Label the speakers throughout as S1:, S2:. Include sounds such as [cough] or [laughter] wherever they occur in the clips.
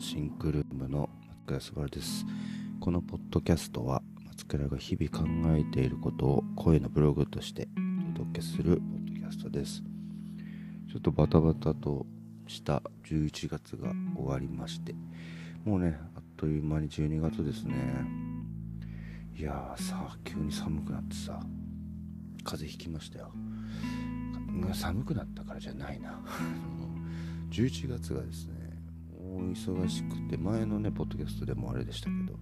S1: シンクルームの松倉すばるです。このポッドキャストは松倉が日々考えていることを声のブログとしてお届けするポッドキャストです。ちょっとバタバタとした11月が終わりましてもうねあっという間に12月ですね。いやーさ急に寒くなってさ風邪ひきましたよ。寒くなったからじゃないな。[laughs] 11月がですね忙しくて前のねポッドキャストでもあれでしたけど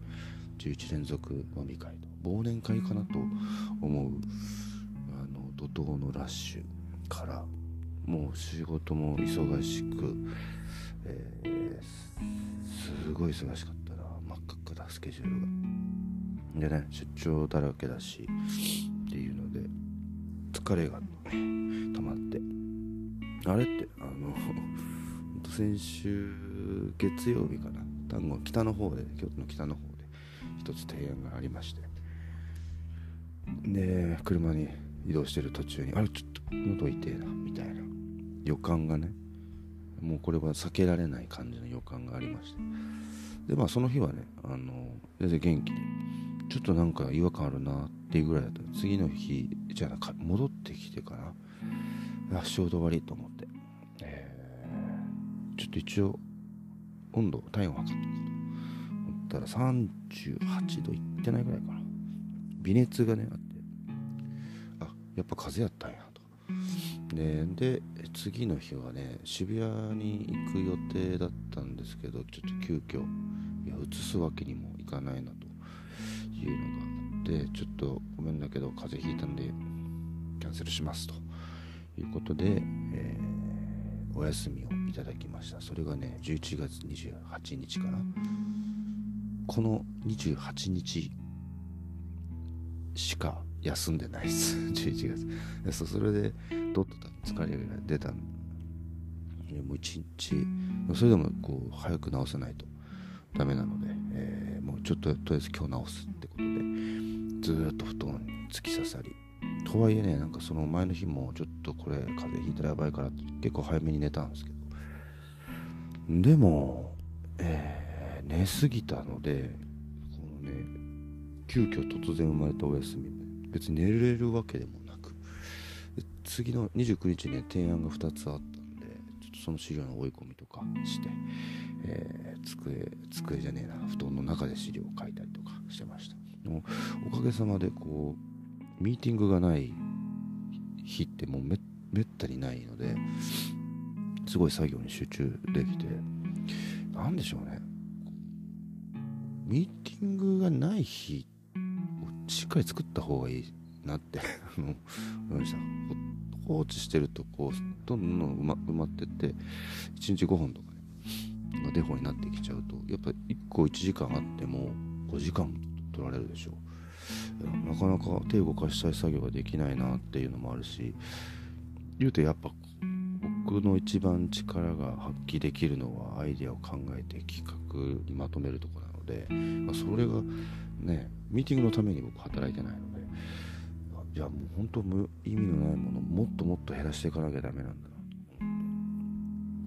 S1: 11連続飲み会と忘年会かなと思うあの怒涛のラッシュからもう仕事も忙しく、えー、すごい忙しかったな。真っ赤っかだスケジュールが。でね出張だらけだしっていうので疲れが溜まって。あれってあの先週月曜日かな。単語北の方で京都の北の方で一つ提案がありまして。で車に移動してる途中にあれちょっと喉痛えなみたいな。予感がね。もうこれは避けられない感じの予感がありまして。でまあその日はねあの全然元気でちょっとなんか違和感あるなっていうぐらいだった。次の日じゃあ戻ってきてからあ仕事終わりと思って、えー、ちょっと一応温度体温測っておこうと思ったら38度いってないぐらいかな。微熱がねあって。あやっぱ風邪やったんやと。でで次の日はね渋谷に行く予定だったんですけどちょっと急遽いや移すわけにもいかないなと。いうのがあってちょっとごめんだけど風邪ひいたんでキャンセルしますと。いうことで、えー、お休みをいただきました。それがね11月28日かな。この28日しか休んでないです。[laughs] 11月。それでどっと疲れが出たんもう1日。それでもこう早く治さないと。ダメなので、えー、もうちょっととりあえず今日治すってことでずっと布団に突き刺さり。とはいえねなんかその前の日もちょっとこれ風邪ひいたらやばいからって結構早めに寝たんですけどでも、えー、寝すぎたのでこのね急遽突然生まれたお休み別に寝れるわけでもなく次の29日ね提案が2つあったんでちょっとその資料の追い込みとかして、えー、机机じゃねえな布団の中で資料を書いたりとかしてました。おかげさまでこうミーティングがない日ってもうめったにないのですごい作業に集中できて。何でしょうね。ミーティングがない日をしっかり作った方がいいなって。思いました放置してるとこうどんどん埋ま埋まってって1日5本とかねがデフォになってきちゃうとやっぱ1個1時間あっても5時間取られるでしょう。なかなか手を動かしたい作業ができないなっていうのもあるし言うとやっぱ僕の一番力が発揮できるのはアイデアを考えて企画にまとめるとこなので、まあ、それがねミーティングのために僕働いてないのでじゃもう本当無意味のないものをもっともっと減らしていかなきゃダメなんだな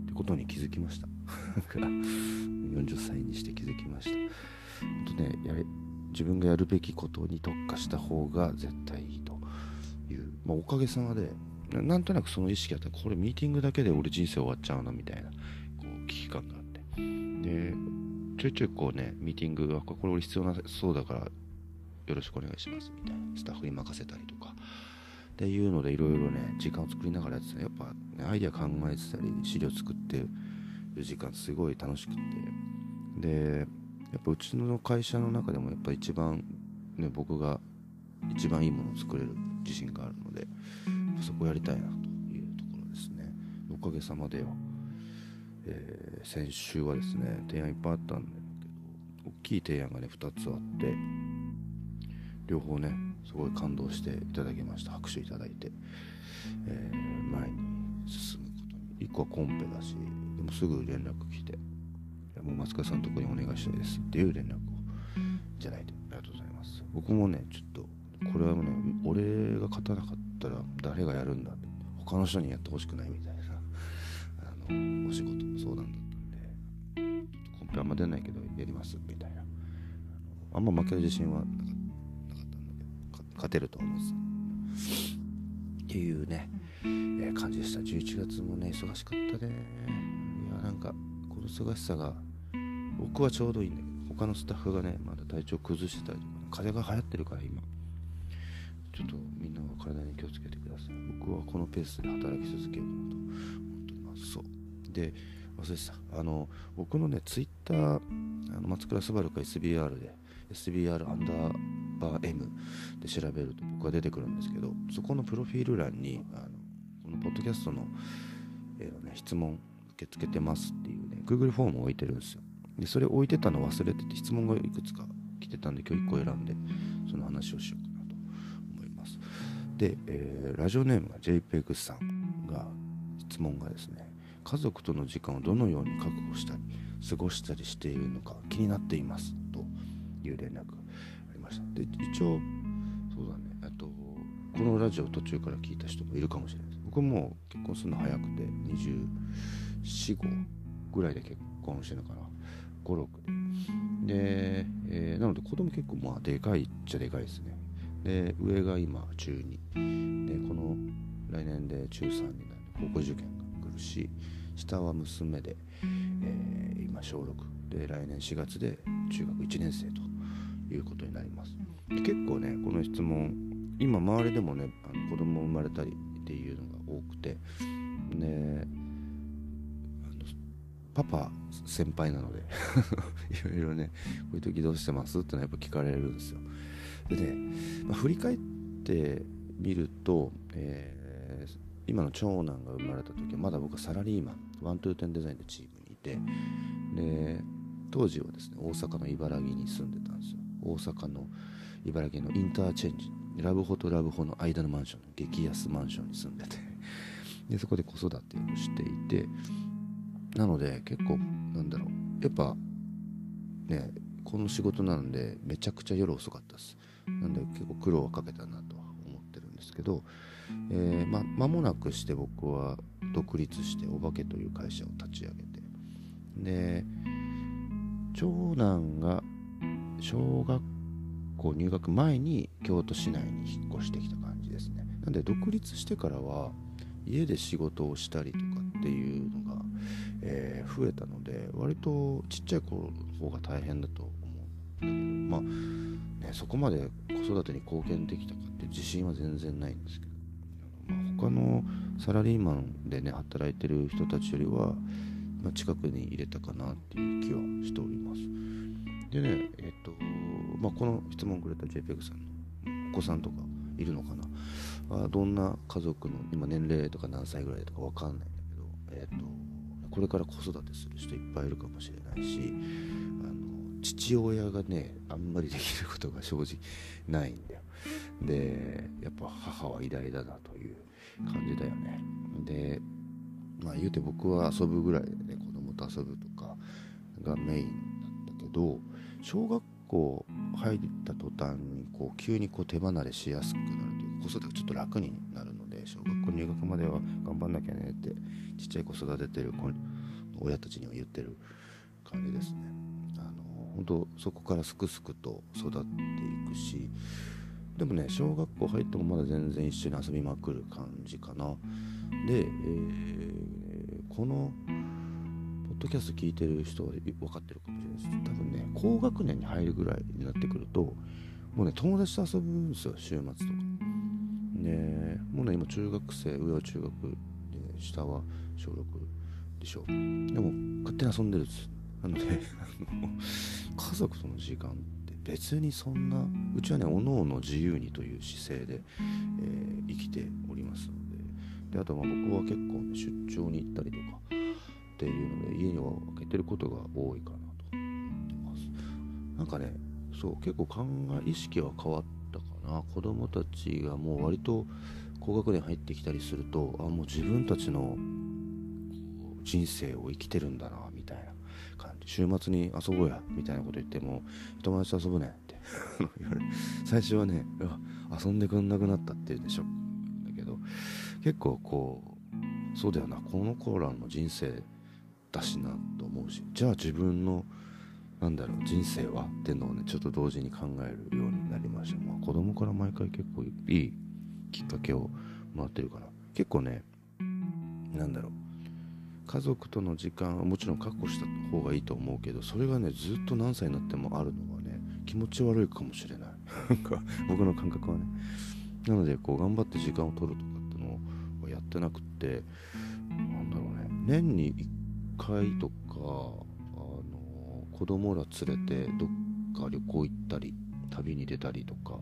S1: ってことに気づきました。[laughs] 40歳にして気づきました。本当ねやれ自分がやるべきことに特化した方が絶対いいという、まあ、おかげさまでなんとなくその意識あったこれミーティングだけで俺人生終わっちゃうなみたいなこう危機感があって。でちょいちょいこうねミーティングがこれ俺必要なそうだからよろしくお願いしますみたいな。スタッフに任せたりとか。っていうのでいろいろね時間を作りながらやってたやっぱ、ね、アイデア考えてたり資料作ってる時間すごい楽しくて。でやっぱうちの会社の中でもやっぱ一番ね僕が一番いいものを作れる自信があるので。そこやりたいなというところですね。おかげさまでよ、えー、先週はですね提案いっぱいあったんだけど大きい提案がね2つあって両方ねすごい感動していただきました。拍手いただいて、えー、前に進むことに。1個はコンペだしでもすぐ連絡来てもう松川さんとこにお願いしたいです。っていう連絡を。いただいてありがとうございます。僕もねちょっとこれはね俺が勝たなかった。たら誰がやるんだって。他の人にやってほしくないみたいな。あのお仕事の相談だったんで。コン票あんま出ないけどやりますみたいな。あんま負ける自信はなかったんだけど。勝てると思ってた。っていうね、えー、感じでした。11月もね忙しかったね。いやなんかこの忙しさが僕はちょうどいいんだけど他のスタッフがねまだ体調崩してたりとか、ね、風邪が流行ってるから今。ちょっとみんなは体に気をつけてください。僕はこのペースで働き続けようかなと思っております。そう。で忘れてた。あの僕のねツイッターあの松倉すばるか SBR で SBR アンダーバー M で調べると僕が出てくるんですけどそこのプロフィール欄にあのこのポッドキャストの、えーね、質問受け付けてますっていうね Google フォームを置いてるんですよ。でそれ置いてたの忘れてて質問がいくつか来てたんで今日1個選んでその話をしよう。かで、えー、ラジオネームが JPEG さんが質問がですね家族との時間をどのように確保したり過ごしたりしているのか気になっていますという連絡がありました。で一応そうだねあとこのラジオ途中から聞いた人もいるかもしれないです。僕も結婚するの早くて245ぐらいで結婚してるのかな。56で。で、えー、なので子供結構まあでかいっちゃでかいですね。で上が今中2でこの来年で中3になる。高校受験が来るし下は娘で、えー、今小6で来年4月で中学1年生ということになります。結構ねこの質問今周りでもねあの子供生まれたりっていうのが多くてでパパ先輩なので [laughs] いろいろねこういう時どうしてます？ってのはやっぱ聞かれるんですよ。でね、まあ、振り返ってみると、えー、今の長男が生まれた時はまだ僕はサラリーマンワントゥーテンデザインでチームにいてで当時はですね大阪の茨城に住んでたんですよ。大阪の茨城のインターチェンジラブホとラブホの間のマンション激安マンションに住んでて [laughs] でそこで子育てをしていてなので結構なんだろうやっぱねこの仕事なんでめちゃくちゃ夜遅かったです。なんで結構苦労はかけたなとは思ってるんですけど、えー、ま間もなくして僕は独立してお化けという会社を立ち上げてで長男が小学校入学前に京都市内に引っ越してきた感じですね。なんで独立してからは家で仕事をしたりとかっていうのがえー、増えたので割とちっちゃい頃の方が大変だと思けどまあねそこまで子育てに貢献できたかって自信は全然ないんですけど、まあ、他のサラリーマンでね働いてる人たちよりは、まあ、近くに入れたかなっていう気はしております。でねえっ、とまあこの質問くれた JPEG さんのお子さんとかいるのかな？あどんな家族の今年齢とか何歳ぐらいとか分かんないんだけどえっ、とこれから子育てする人いっぱいいるかもしれないし父親がねあんまりできることが正直ないんだよでやっぱ母は偉大だなという感じだよねでまあ言うて僕は遊ぶぐらいでね子供と遊ぶとかがメインなんだけど小学校入った途端にこう急にこう手離れしやすくなるという子育てがちょっと楽になるので小学校入学までは頑張んなきゃねってちっちゃい子育ててる親たちには言ってる感じですね。本当そこからすくすくと育っていくしでもね小学校入ってもまだ全然一緒に遊びまくる感じかな。で、えー、このポッドキャスト聞いてる人は分かってるかもしれないです多分ね高学年に入るぐらいになってくるともうね友達と遊ぶんですよ週末とか。でもうね今中学生上は中学で下は小6でしょでも勝手に遊んでるんですなので家族との時間って別にそんなうちはねおのおの自由にという姿勢で、えー、生きておりますので。であとまあ僕は結構、ね、出張に行ったりとかっていうので家には開けてることが多いかなと思ってます。なんかねそう結構考え意識は変わったかな。子供たちがもう割と高学年入ってきたりするとあもう自分たちの人生を生きてるんだなみたいな。感じ。週末に遊ぼうやみたいなこと言っても友達と遊ぶねって。[laughs] 最初はね遊んでくんなくなったっていうでしょ。だけど結構こうそうだよな。この子らの人生ったしなと思うし。じゃあ自分のなんだろう人生はっていうのをねちょっと同時に考えるようになりました、まあ、子供から毎回結構いいきっかけをもらってるから。結構ねなんだろう。家族との時間はもちろん確保した方がいいと思うけどそれがねずっと何歳になってもあるのはね気持ち悪いかもしれない。[laughs] 僕の感覚はね。なのでこう頑張って時間を取るとかってのをやってなくってなんだろうね。年に1回とかあの子供ら連れてどっか旅行行ったり旅に出たりとか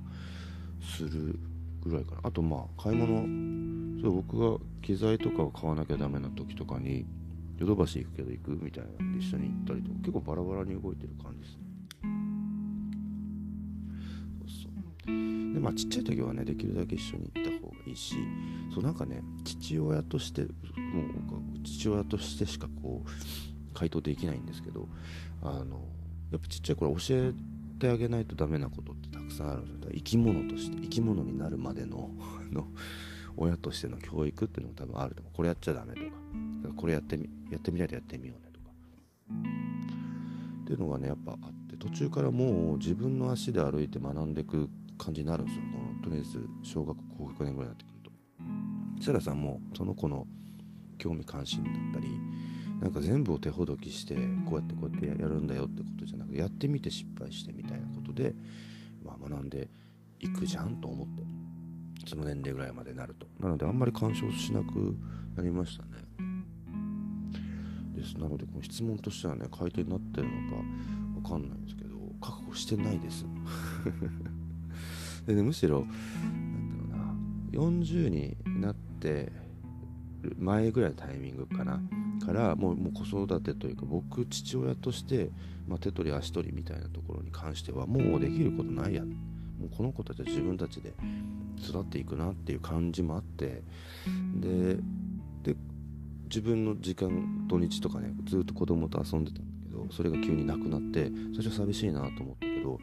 S1: するぐらいかな。あとまあ買い物そう僕が機材とかを買わなきゃダメな時とかにヨドバシ行くけど行くみたいなんで一緒に行ったりとか結構バラバラに動いてる感じですね。そう。そうでまあちっちゃい時はねできるだけ一緒に行った方がいいしそうなんかね父親としてもう父親としてしかこう回答できないんですけどあのやっぱちっちゃい頃教えてあげないとダメなことってたくさんあるんですよ。生き物として生き物になるまでのの親としての教育っていうのも多分あると思う。これやっちゃダメとか。これやってみやってみないとやってみようねとか。っていうのがねやっぱあって。途中からもう自分の足で歩いて学んでいく感じになるんですよ。このとりあえず小学高学年ぐらいになってくると。そしたらさもその子の興味関心だったりなんか全部を手ほどきしてこうやってこうやってやるんだよってことじゃなくてやってみて失敗してみたいなことで、まあ、学んでいくじゃんと思って。その年齢ぐらいまでなると。なのであんまり干渉しなくなりましたね。です。なのでこの質問としてはね回答になってるのかわかんないんですけど覚悟してないです。で、ね、むしろなんだろうな40になって前ぐらいのタイミングかな。からもうもう子育てというか僕父親として、まあ、手取り足取りみたいなところに関してはもうできることないや。もうこの子たちは自分たちで育っていくなっていう感じもあってで自分の時間土日とかねずっと子供と遊んでたんだけどそれが急になくなって最初寂しいなと思ったけど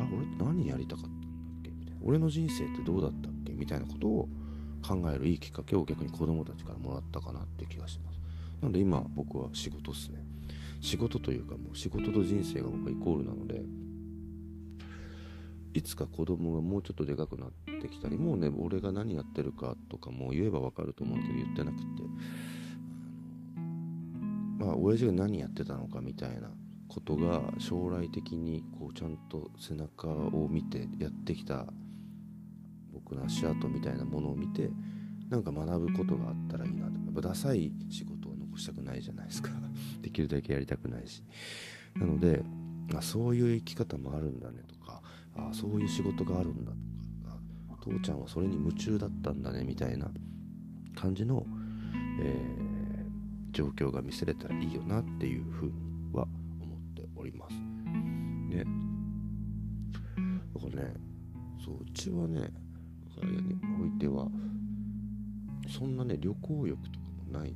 S1: あれ俺って何やりたかったんだっけ？みたいな。俺の人生ってどうだったっけ？みたいなことを考えるいいきっかけを逆に子供たちからもらったかなって気がします。なので今僕は仕事っすね。仕事というかもう仕事と人生が僕はイコールなのでいつか子供がもうちょっとでかくなってきたりもうね俺が何やってるかとかも言えばわかると思うけど言ってなくて。まあ親父が何やってたのかみたいなことが将来的にこうちゃんと背中を見てやってきた僕の足跡みたいなものを見てなんか学ぶことがあったらいいなと。やっぱダサい仕事を残したくないじゃないですか。[laughs] できるだけやりたくないし。なのであそういう生き方もあるんだねとかあそういう仕事があるんだとか父ちゃんはそれに夢中だったんだねみたいな感じの、えー、状況が見せれたらいいよなっていうふうには思っております。ね。だからねそううちはね我が家においてはそんなね旅行欲とかもない。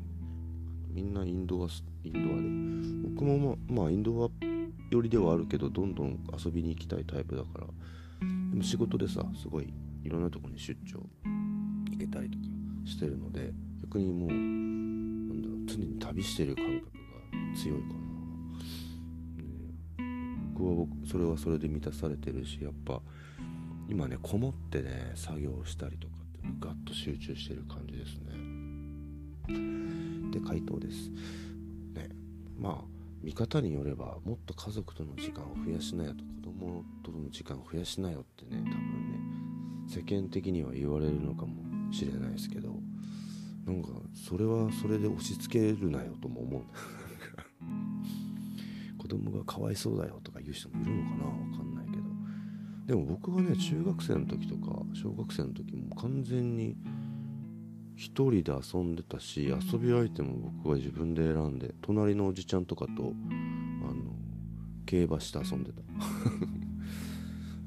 S1: みんなインドアインドアで。僕もまあ、まあ、インドア寄りではあるけどどんどん遊びに行きたいタイプだから。でも仕事でさすごいいろんなとこに出張行けたりとかしてるので逆にもうなんだろう常に旅してる感覚が強いかな。僕は僕それはそれで満たされてるしやっぱ今ねこもってね作業したりとかってガッと集中してる感じですね。で回答です。ね。まあ見方によればもっと家族との時間を増やしなよと子供との時間を増やしなよってね多分ね世間的には言われるのかもしれないですけどなんかそれはそれで押し付けるなよとも思う。子供がかわいそうだよとか言う人もいるのかなわかんないけど。でも僕はね中学生の時とか小学生の時も完全に一人で遊んでたし遊び相手も僕は自分で選んで隣のおじちゃんとかとあの競馬して遊んでた。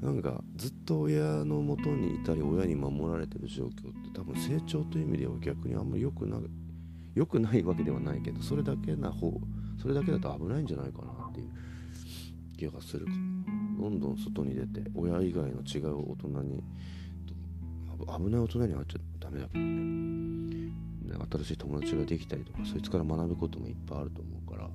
S1: [laughs] なんかずっと親のもとにいたり親に守られてる状況って多分成長という意味では逆にあんまり良くな良くないわけではないけどそれだけな方それだけだと危ないんじゃないかなっていう気がする。どんどん外に出て親以外の違う大人に危ない大人に会っちゃダメだけどね。新しい友達ができたりとかそいつから学ぶこともいっぱいあると思うから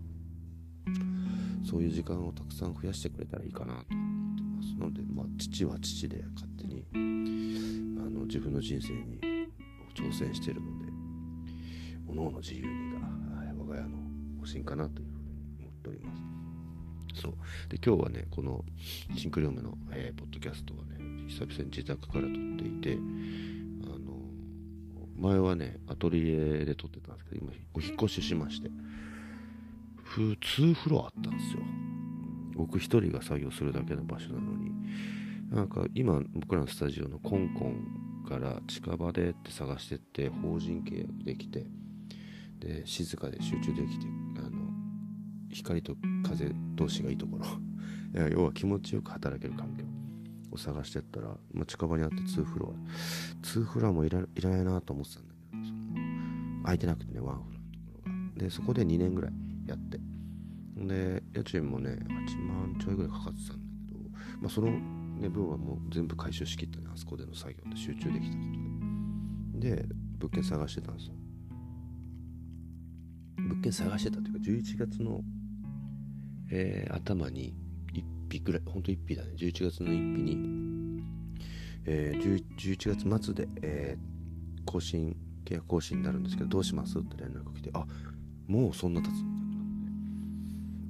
S1: そういう時間をたくさん増やしてくれたらいいかなと思ってますので、まあ、父は父で勝手にあの自分の人生に挑戦してるので各々自由にが我が家の方針かなというふうに思っております。そう。で今日はねこのシンクリオムの、えー、ポッドキャストはね久々に自宅から撮っていてあの前はねアトリエで撮ってたんですけど今お引越ししまして2フロアあったんですよ。僕一人が作業するだけの場所なのに。なんか今僕らのスタジオのコンコンから近場でって探してって法人契約できてで静かで集中できてあの光と風通しがいいところ。要は気持ちよく働ける環境。を探してったら、まあ、近場にあって2フロア。2フロアもいらいらないなと思ってたんだけどその空いてなくてねワンフロアのところが。でそこで2年ぐらいやって。で家賃もね8万ちょいぐらいかかってたんだけど、まあ、その、ね、分はもう全部回収しきったねあそこでの作業で集中できたことで。で物件探してたんですよ。物件探してたというか11月の、えー、頭に1匹ぐらいほんと1匹だね。11月の1匹に、えー、11月末で、えー、更新契約更新になるんですけどどうします？って連絡が来てあもうそんな経つ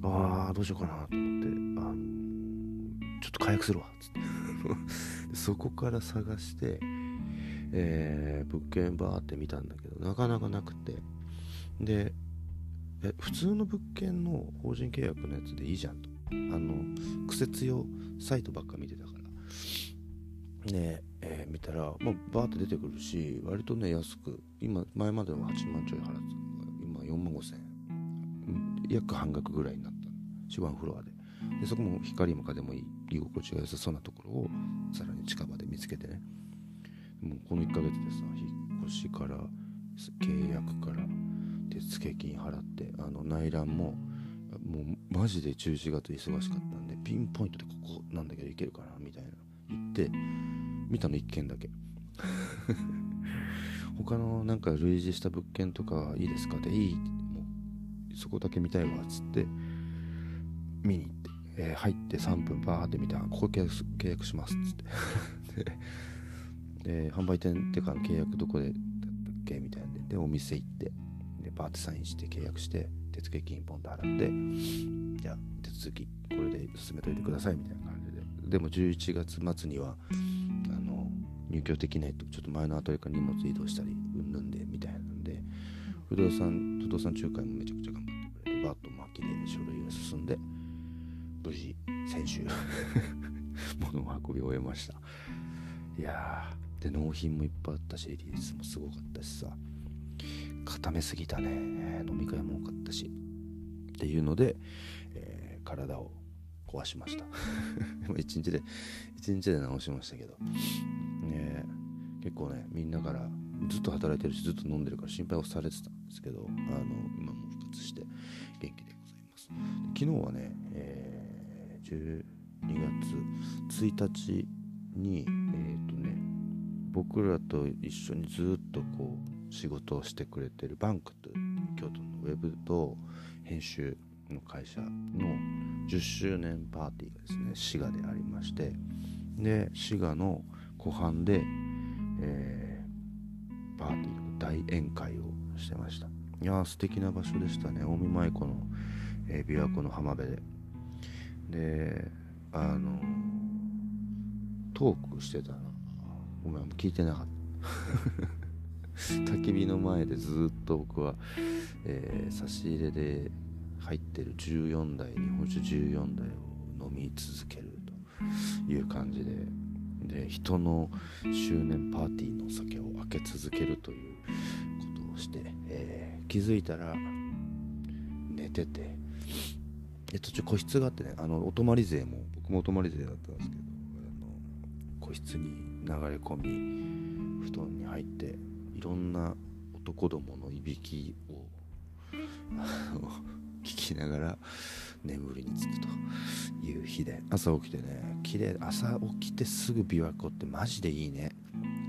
S1: ああどうしようかなと思ってあのちょっと解約するわつって。[laughs] そこから探して、えー、物件バーって見たんだけどなかなかなくて。でえ普通の物件の法人契約のやつでいいじゃんと。あの苦節用サイトばっか見てたから。で、えー、見たら、まあ、バーって出てくるし割とね安く。今前までは8万ちょい払ってたのが今4万5千円。約半額ぐらいになったしワンフロアで。でそこも光も風もいい。居心地が良さそうなところをさらに近場で見つけてね。もうこの1ヶ月でさ引っ越しから契約から手付金払ってあの内覧ももうマジで11月忙しかったんでピンポイントでここなんだけど行けるかなみたいな。言って見たの1件だけ。[laughs] 他のなんか類似した物件とかいいですか？っていいもうそこだけ見たいわっつって見に行って、えー、入って3分バーって見たらここ契約契約しますっつって。[laughs] で販売店ってか契約どこでだったっけ？みたいなんででお店行ってでバーってサインして契約して手付金ポンと払ってじゃあ手続きこれで進めといてくださいみたいな感じで。でも11月末にはあの入居できないとちょっと前のアトリから荷物移動したりうんぬんでみたいなんで不動産不動産仲介もめちゃくちゃ頑張ってくれてバッと巻きで書類が進んで無事先週 [laughs] 物を運び終えました。いやーで納品もいっぱいあったしリリースもすごかったしさ。固めすぎたね。飲み会も多かったし。っていうので、えー、体を壊しました。[laughs] 一日で一日で治しましたけど、ね、結構ねみんなからずっと働いてるしずっと飲んでるから心配をされてたんですけどあの今も復活して元気でございます。昨日はね、えー、12月1日にえっ、ー、とね僕らと一緒にずっとこう仕事をしてくれてるバンクという京都のウェブと編集の会社の10周年パーティーがですね滋賀でありましてで滋賀の湖畔で、えー、パーティーの大宴会をしてました。いやー素敵な場所でしたね。近江舞子の、えー、琵琶湖の浜辺で。であのトークしてたらごめん聞いてなかった。焚き火の前でずっと僕は、えー、差し入れで入ってる14台日本酒14台を飲み続けるという感じでで人の周年パーティーの酒を開け続けるということをして、えー、気づいたら寝ててで途中個室があってねあのお泊まり税も僕もお泊まり税だったんですけどあの個室に流れ込み布団に入っていろんな男どものいびきを [laughs] 聞きながら眠りにつくという日で朝起きてね綺麗朝起きてすぐ琵琶湖ってマジでいいね。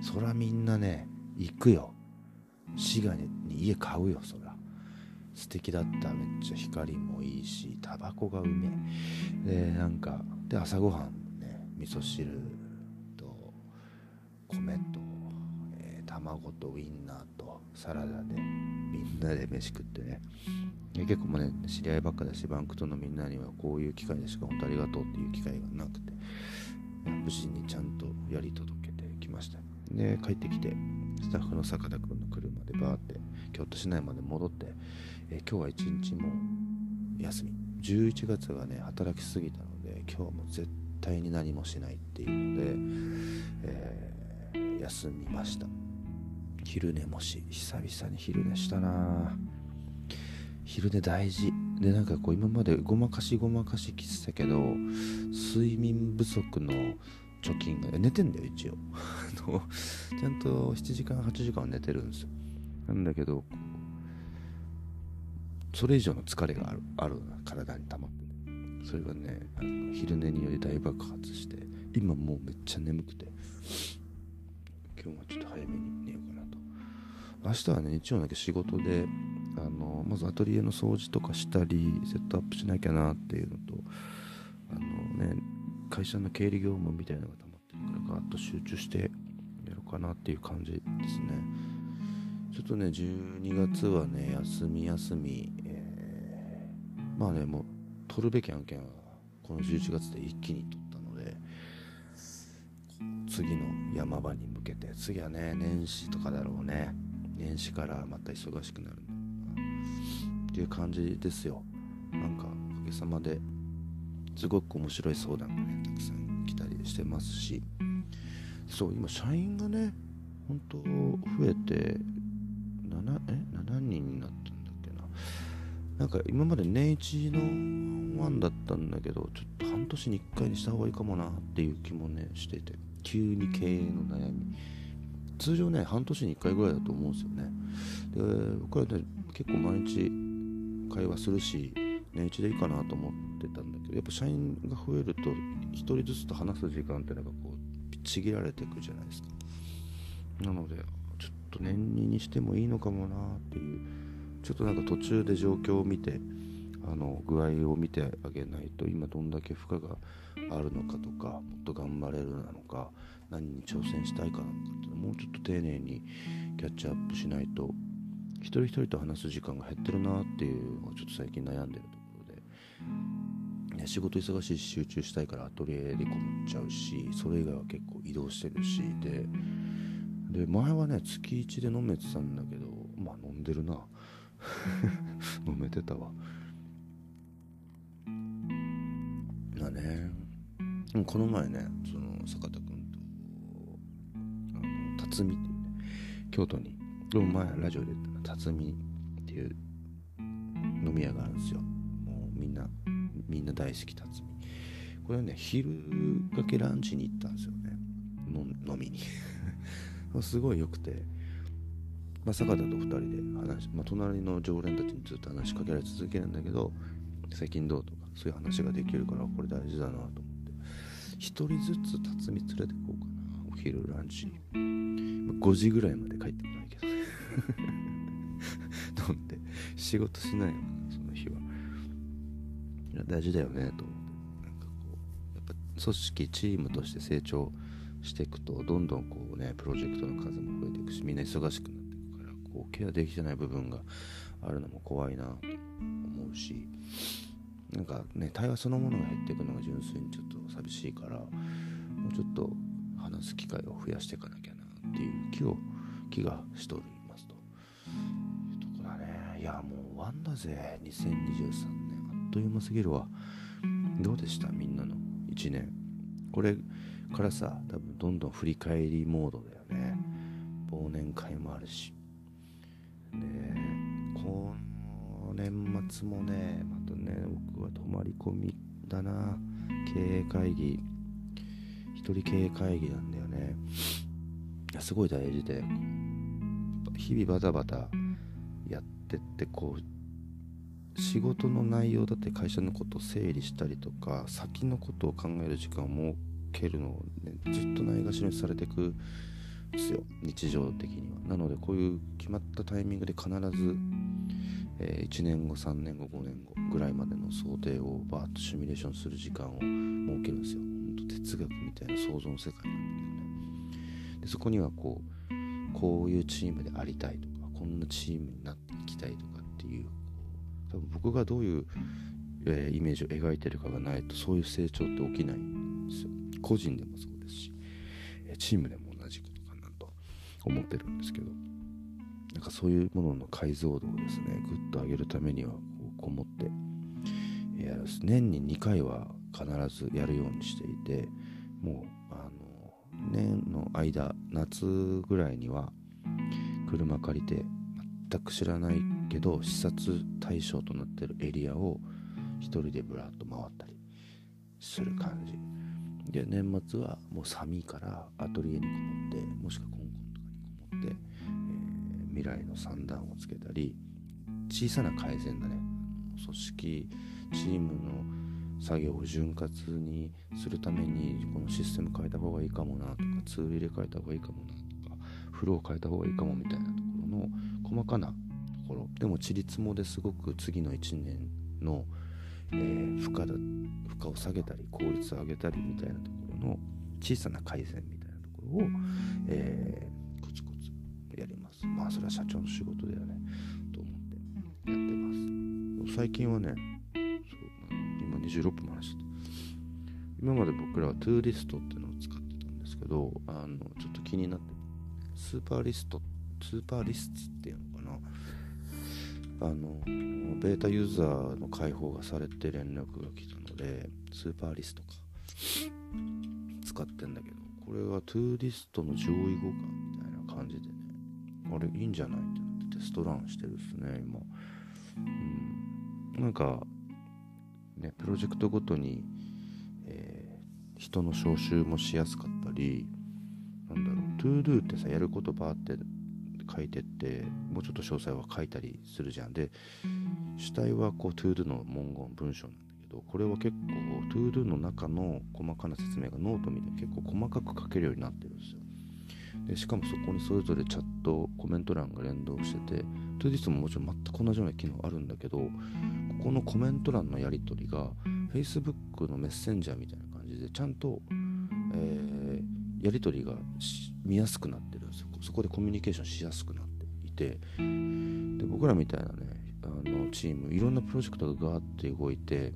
S1: そらみんなね行くよ。滋賀に家買うよそら。素敵だった。めっちゃ光もいいしタバコがうめえ。でなんかで朝ごはんね味噌汁と米と、卵とウインナーとサラダでみんなで飯食ってね。結構もね知り合いばっかだしバンクとのみんなにはこういう機会でしか本当ありがとうっていう機会がなくて無事にちゃんとやり届けてきました。で帰ってきてスタッフの坂田君の車でバーって京都市内まで戻ってえ今日は一日も休み。11月がね働きすぎたので今日はもう絶対に何もしないっていうので、えー、休みました。昼寝もし久々に昼寝したな。昼寝大事。でなんかこう今までごまかしごまかしきってたけど睡眠不足の貯金が寝てんだよ一応。[laughs] ちゃんと7時間8時間は寝てるんですよ。なんだけどそれ以上の疲れがあるある体に溜まって。それがねあの昼寝により大爆発して今もうめっちゃ眠くて。今日もちょっと早めに寝ようかな。明日はね日曜だけ仕事であのまずアトリエの掃除とかしたりセットアップしなきゃなっていうのとあのね会社の経理業務みたいなのが溜まってるからガーッと集中してやろうかなっていう感じですね。ちょっとね12月はね休み休みまあねもう取るべき案件はこの11月で一気に取ったので次の山場に向けて次はね年始とかだろうね。年始からまた忙しくなるんだ。っていう感じですよ。なんかおかげさまですごく面白い相談がねたくさん来たりしてますし。そう今社員がね本当増えて 7, え7人になってな。なんか今まで年一のワンだったんだけどちょっと半年に1回にした方がいいかもなっていう気もねしてて急に経営の悩み。通常ね半年に1回ぐらいだと思うんですよね。で僕はね結構毎日会話するし年一でいいかなと思ってたんだけどやっぱ社員が増えると1人ずつと話す時間ってなんかこうちぎられていくじゃないですか。なのでちょっと年2にしてもいいのかもなっていうちょっとなんか途中で状況を見てあの具合を見てあげないと今どんだけ負荷があるのかとかもっと頑張れるなのか何に挑戦したいかなのかってもうちょっと丁寧にキャッチアップしないと一人一人と話す時間が減ってるなっていうのをちょっと最近悩んでるところで、ね、仕事忙しいし集中したいからアトリエでこもっちゃうしそれ以外は結構移動してるしでで前はね月1で飲めてたんだけどまあ飲んでるな。[laughs] 飲めてたわ。だねこの前ねその坂田辰巳っていうね京都に。でも前ラジオで言った辰巳っていう飲み屋があるんですよ。もうみんなみんな大好き辰巳。これはね昼かけランチに行ったんですよね。飲みに。[laughs] すごい良くて。まあ、坂田と2人で話、まあ、隣の常連たちにずっと話しかけられ続けるんだけど最近どうとかそういう話ができるからこれ大事だなと思って。1人ずつ辰巳連れてこうかな。昼ランチ、5時ぐらいまで帰ってこないけど。[laughs] 飲んで仕事しないのその日は。大事だよねと思って。なんかこうやっぱ組織チームとして成長していくとどんどんこうねプロジェクトの数も増えていくしみんな忙しくなっていくからこうケアできてない部分があるのも怖いなと思うし。なんかね対話そのものが減っていくのが純粋にちょっと寂しいからもうちょっと話す機会を増やしていかなきゃなっていう気を気がしとりますと。いうとこだね。いやもう終わんだぜ2023年あっという間すぎるわ。どうでした？みんなの1年。これからさ多分どんどん振り返りモードだよね。忘年会もあるし。でこの年末もねまたね僕は泊まり込みだな。経営会議。一人経営会議なんだよね。すごい大事で日々バタバタやってってこう仕事の内容だって会社のことを整理したりとか先のことを考える時間を設けるのを、ね、ずっとないがしろにされていくですよ。日常的には。なのでこういう決まったタイミングで必ず、えー、1年後3年後5年後ぐらいまでの想定をバーッとシミュレーションする時間を設けるんですよ。本当哲学みたいな想像の世界なんだけどね。でそこにはこうこういうチームでありたいとかこんなチームになっていきたいとかっていう多分僕がどういう、えー、イメージを描いてるかがないとそういう成長って起きないんですよ。個人でもそうですしえチームでも同じことかなと思ってるんですけど。なんかそういうものの解像度をですねぐっと上げるためにはこうこもってやる年に2回は必ずやるようにしていてもうあの年の間夏ぐらいには車借りて全く知らないけど視察対象となってるエリアを一人でブラッと回ったりする感じ。で年末はもう寒いからアトリエにこもってもしくはコンコンとかにこもって、えー、未来の三段をつけたり小さな改善だね。組織チームの作業を潤滑にするためにこのシステム変えた方がいいかもなとかツール入れ替えた方がいいかもなとかフロー変えた方がいいかもみたいなところの細かなところでもちりつもですごく次の1年の、えー、負荷だ負荷を下げたり効率を上げたりみたいなところの小さな改善みたいなところを、えー、コツコツやります。まあそれは社長の仕事だよねと思ってやってます。最近はね26分も話し。てた今まで僕らは Todoist っていうのを使ってたんですけどあのちょっと気になって Superlist、Superlist っていうのかな。あのベータユーザーの開放がされて連絡が来たので Superlist か。使ってんだけどこれが Todoist の上位互換みたいな感じでね。あれいいんじゃないってなってテストランしてるっすね今。うん。なんかねプロジェクトごとに、えー、人の招集もしやすかったりなんだろう ToDo ってさやることバーって書いてってもうちょっと詳細は書いたりするじゃん。で主体はこう ToDo の文言文章なんだけどこれは結構 ToDo の中の細かな説明がノートみたいに結構細かく書けるようになってるんですよ。でしかもそこにそれぞれチャットコメント欄が連動しててTodoist ももちろん全く同じような機能あるんだけどこのコメント欄のやり取りが Facebook のメッセンジャーみたいな感じでちゃんと、えー、やり取りが見やすくなってるんですよ。そこでコミュニケーションしやすくなっていて。で僕らみたいなねあのチームいろんなプロジェクトがガーって動いて、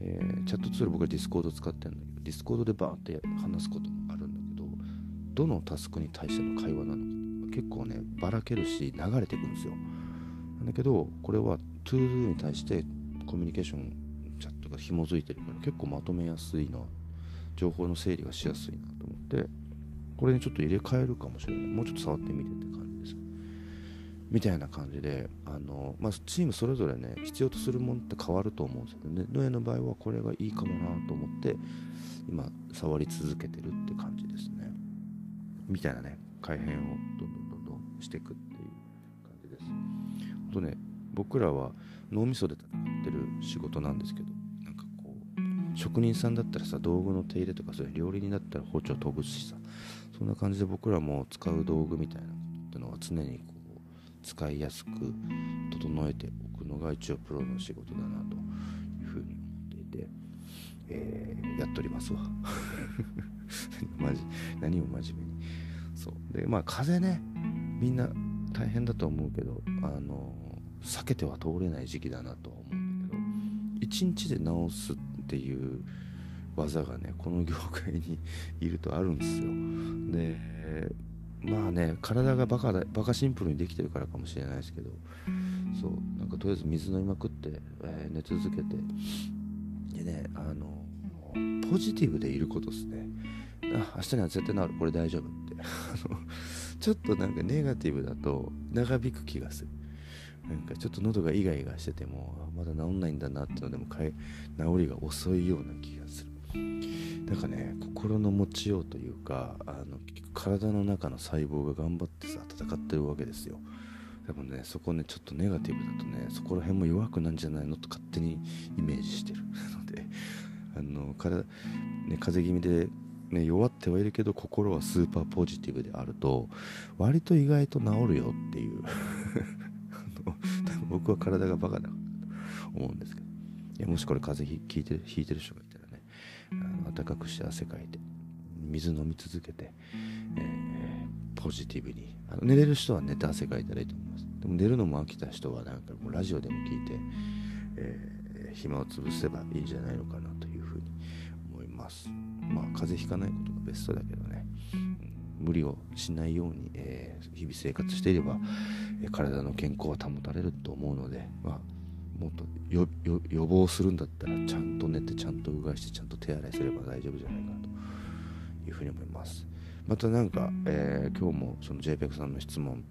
S1: えー、チャットツール僕は Discord 使ってるんだけど Discord でバーって話すこともあるんだけどどのタスクに対しての会話なのか結構ねばらけるし流れていくんですよ。だけどこれは ToDo に対してコミュニケーションチャットが紐づいてるから結構まとめやすいな情報の整理がしやすいなと思ってこれにちょっと入れ替えるかもしれない。もうちょっと触ってみてって感じです。みたいな感じであの、まあ、チームそれぞれね必要とするものって変わると思うんですけどねノエの場合はこれがいいかもなと思って今触り続けてるって感じですね。みたいなね改変をどんどんどんどんしていくっていう感じです。とね僕らは脳みそで戦ってる仕事なんですけどなんかこう職人さんだったらさ道具の手入れとかそれ料理人だったら包丁研ぐしさそんな感じで僕らも使う道具みたいなことってのは常にこう使いやすく整えておくのが一応プロの仕事だなというふうに思っていて、えー、やっておりますわ。[laughs] マジ何を真面目に。そう。でまあ風邪ねみんな大変だと思うけどあの避けては通れない時期だなとは思うんだけど一日で治すっていう技がねこの業界にいるとあるんですよ。でまあね体がバカだバカシンプルにできてるからかもしれないですけどそうなんかとりあえず水飲みまくって、えー、寝続けてでねあのポジティブでいることですね。あ明日には絶対治る。これ大丈夫って。[laughs] ちょっとなんかネガティブだと長引く気がする。なんかちょっと喉がイガイガしててもまだ治んないんだなってのでも治りが遅いような気がする。なんかね心の持ちようというかあの体の中の細胞が頑張ってさ戦ってるわけですよ。でもねそこねちょっとネガティブだとねそこら辺も弱くなんじゃないの？と勝手にイメージしてる。[laughs] のであの体、ね、風邪気味でね、弱ってはいるけど心はスーパーポジティブであると割と意外と治るよっていう。[laughs] 僕は体がバカだと思うんですけど。いやもしこれ風邪ひいてるひいてる人がいたらねあの暖かくして汗かいて水飲み続けて、えー、ポジティブにあの寝れる人は寝て汗かいたらいいと思います。でも寝るのも飽きた人はなんかもうラジオでも聞いて、えー、暇を潰せばいいんじゃないのかなというふうに思います。まあ風邪ひかないことがベストだけどね、無理をしないように、えー、日々生活していれば、体の健康は保たれると思うのでまあもっと予防するんだったらちゃんと寝てちゃんとうがいしてちゃんと手洗いすれば大丈夫じゃないかなというふうに思います。またなんか、えー、今日もその JPEG さんの質問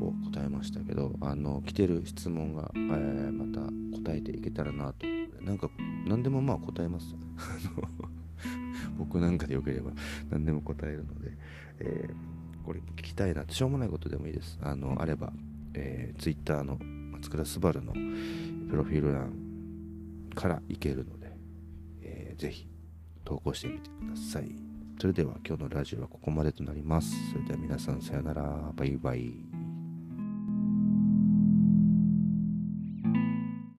S1: を答えましたけどあの来てる質問が、えー、また答えていけたらなと。なんか何でもまあ答えます。僕なんかでよければ何でも答えるので、えー、これ聞きたいなしょうもないことでもいいですあのあれば、えー、Twitter の松倉すばるのプロフィール欄からいけるので、えー、ぜひ投稿してみてください。それでは今日のラジオはここまでとなります。それでは皆さんさよなら。バイバイ。